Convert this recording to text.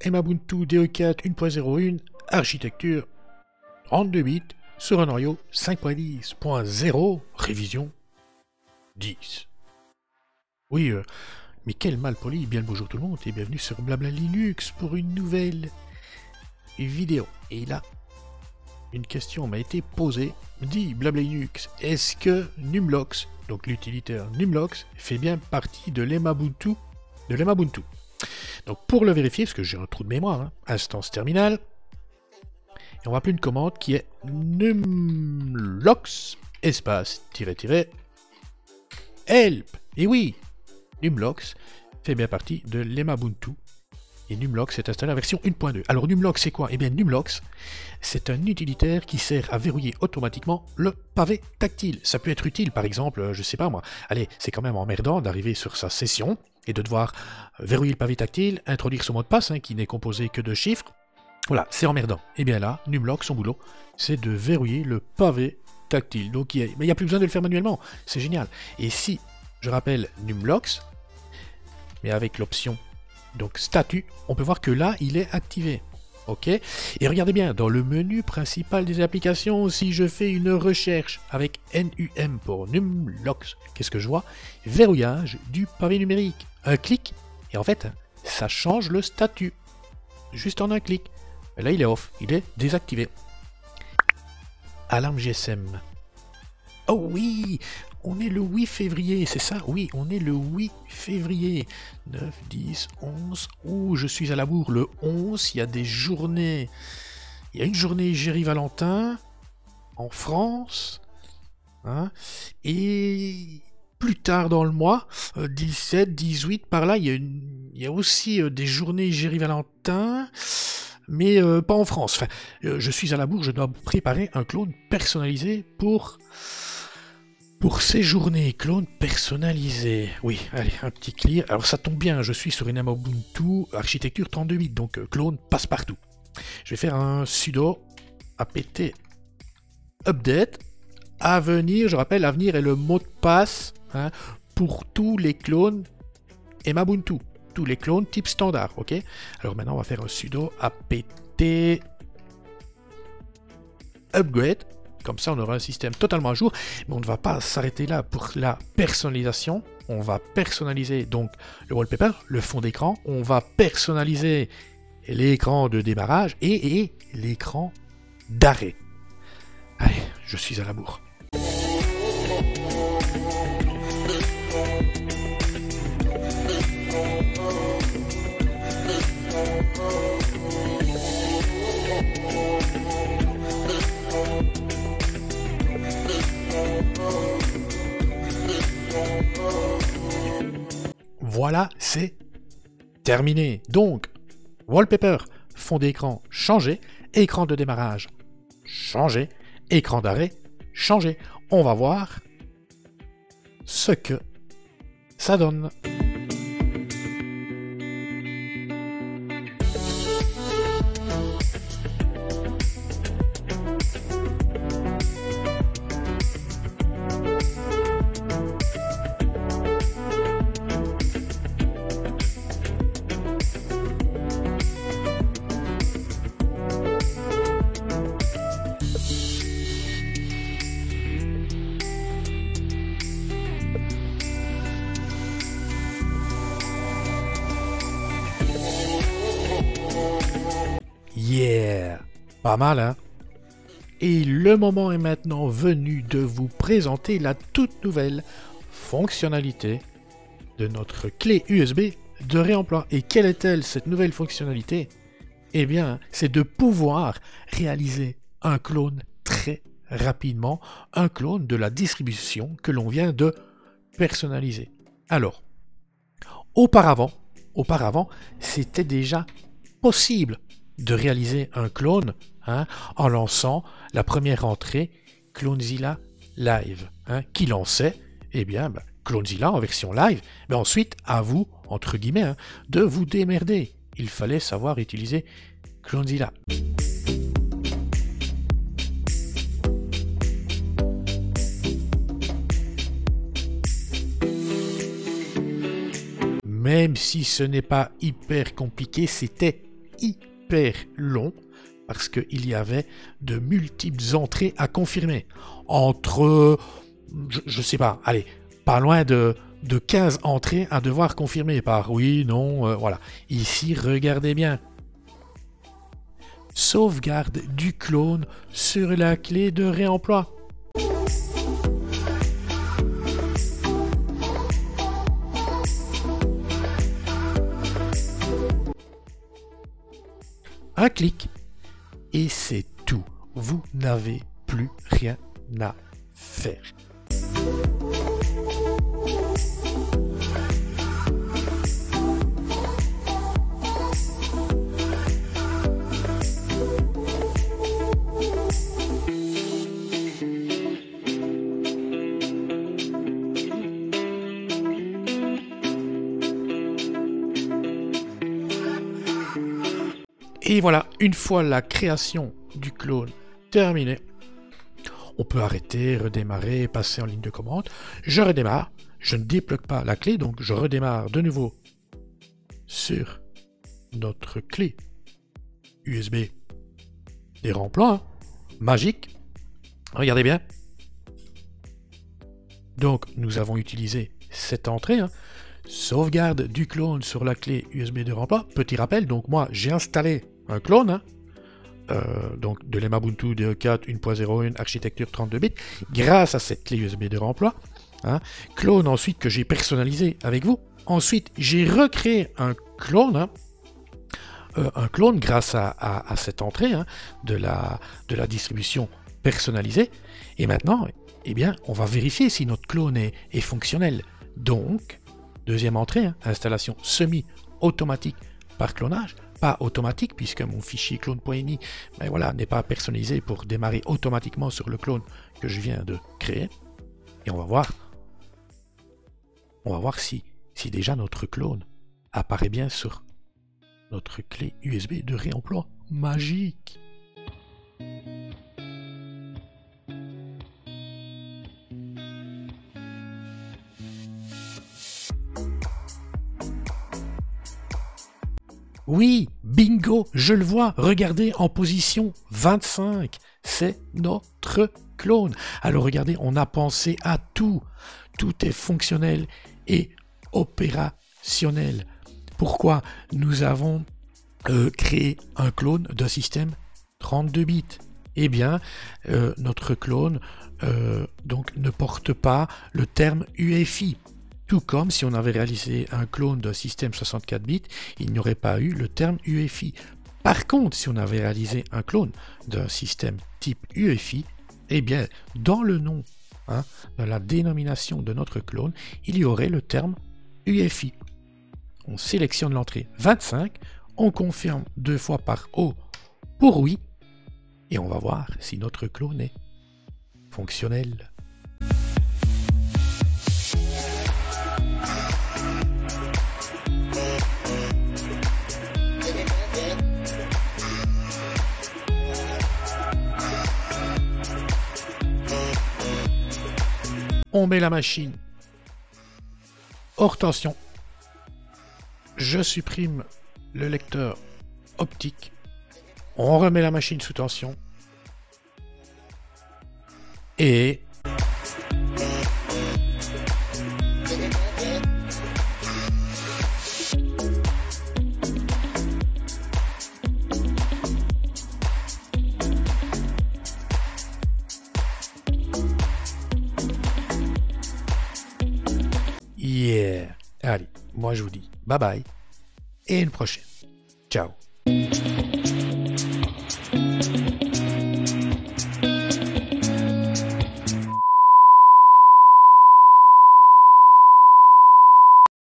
Emabuntu DE4 1.01 architecture 32 bits sur un Norio 5.10.0 révision 10. Oui, euh, mais quel mal poli, bien le bonjour tout le monde et bienvenue sur Blabla Linux pour une nouvelle vidéo. Et là, une question m'a été posée. Dit Blabla Linux, est-ce que Numlox, donc l'utilitaire Numlox, fait bien partie de l'Emabuntu de l'Emabuntu Donc pour le vérifier, parce que j'ai un trou de mémoire, hein, instance terminale, et on va appeler une commande qui est numlox espace tiré tiré help. Et oui, numlox fait bien partie de l'Emabuntu et Numlox est installé en version 1.2. Alors Numlox c'est quoi? Eh bien Numlox c'est un utilitaire qui sert à verrouiller automatiquement le pavé tactile. Ça peut être utile par exemple, euh, je sais pas moi, allez c'est quand même emmerdant d'arriver sur sa session et de devoir verrouiller le pavé tactile, introduire son mot de passe hein, qui n'est composé que de chiffres. Voilà, c'est emmerdant. Et eh bien là, Numlox, son boulot, c'est de verrouiller le pavé tactile. Donc il n'y a, plus besoin de le faire manuellement. C'est génial. Et si, je rappelle, Numlox, mais avec l'option donc statut, on peut voir que là, il est activé. OK Et regardez bien, dans le menu principal des applications, si je fais une recherche avec NUM pour Numlox, qu'est-ce que je vois? Verrouillage du pavé numérique. Un clic, et en fait, ça change le statut. Juste en un clic. Là, il est off, il est désactivé. Alarme GSM. Oh oui on est le 8 février, c'est ça? Oui, on est le 8 février. 9, 10, 11. Ouh, je suis à la bourre. Le 11, il y a des journées. Il y a une journée Géry Valentin en France. Hein, et plus tard dans le mois, 17, euh, 18, par là, il y a, aussi euh, des journées Géry Valentin mais euh, pas en France. Je suis à la bourre, je dois préparer un clone personnalisé pour pour ces journées clones personnalisées, oui, allez, un petit clear. Alors ça tombe bien, je suis sur une Ubuntu architecture 32 bits, donc euh, clone passe partout. Je vais faire un sudo apt update. À venir, je rappelle, l'avenir est le mot de passe hein, pour tous les clones Emabuntu. Tous les clones type standard, ok? Alors maintenant, on va faire un sudo apt upgrade comme ça, on aura un système totalement à jour. Mais on ne va pas s'arrêter là pour la personnalisation. On va personnaliser donc le wallpaper, le fond d'écran. On va personnaliser l'écran de démarrage et, l'écran d'arrêt. Allez, je suis à la bourre. Voilà, c'est terminé. Donc, wallpaper, fond d'écran changé, écran de démarrage changé, écran d'arrêt changé. On va voir ce que ça donne. Pas mal, hein Et le moment est maintenant venu de vous présenter la toute nouvelle fonctionnalité de notre clé USB de réemploi. Et quelle est-elle cette nouvelle fonctionnalité? Eh bien, c'est de pouvoir réaliser un clone très rapidement, un clone de la distribution que l'on vient de personnaliser. Alors, auparavant, auparavant, c'était déjà possible de réaliser un clone hein, en lançant la première entrée Clonezilla Live. Hein, qui lançait? Eh bien, bah, Clonezilla en version live. Mais ensuite, à vous, entre guillemets, hein, de vous démerder. Il fallait savoir utiliser Clonezilla. même si ce n'est pas hyper compliqué, c'était hyper long parce qu'il y avait de multiples entrées à confirmer. Entre, je, sais pas, allez, pas loin de, de 15 entrées à devoir confirmer par oui, non, euh, voilà. Ici, regardez bien. Sauvegarde du clone sur la clé de réemploi. Un clic et c'est tout. Vous n'avez plus rien à faire. Et voilà, une fois la création du clone terminée, on peut arrêter, redémarrer, passer en ligne de commande. Je redémarre, je ne débloque pas la clé, donc je redémarre de nouveau sur notre clé USB des remplants. Hein. Magique. Regardez bien. Donc nous avons utilisé cette entrée. Hein. Sauvegarde du clone sur la clé USB de remploi. Petit rappel, donc moi j'ai installé un clone, hein. euh, donc de l'Emabuntu DE4 1.01 architecture 32 bits, grâce à cette clé USB de remploi. Hein. Clone ensuite que j'ai personnalisé avec vous. Ensuite, j'ai recréé un clone, hein. euh, un clone grâce à, cette entrée de, la, distribution personnalisée. Et maintenant, eh bien, on va vérifier si notre clone est fonctionnel. Donc, deuxième entrée, installation semi-automatique par clonage pas automatique puisque mon fichier clone.ini ben voilà, n'est pas personnalisé pour démarrer automatiquement sur le clone que je viens de créer. Et on va voir. On va voir si, si déjà notre clone apparaît bien sur notre clé USB de réemploi. Magique Oui, bingo, je le vois, regardez en position 25, c'est notre clone. Alors regardez, on a pensé à tout, tout est fonctionnel et opérationnel. Pourquoi Nous avons euh, créé un clone d'un système 32 bits? Eh bien, euh, notre clone euh, donc ne porte pas le terme UEFI. Tout comme si on avait réalisé un clone d'un système 64 bits, il n'y aurait pas eu le terme UEFI. Par contre, si on avait réalisé un clone d'un système type UEFI, eh bien, dans le nom, hein, dans la dénomination de notre clone, il y aurait le terme UEFI. On sélectionne l'entrée 25, on confirme deux fois par O pour oui, et on va voir si notre clone est fonctionnel. On met la machine hors tension. Je supprime le lecteur optique. On remet la machine sous tension. Et Allez, moi je vous dis bye bye et une prochaine. Ciao.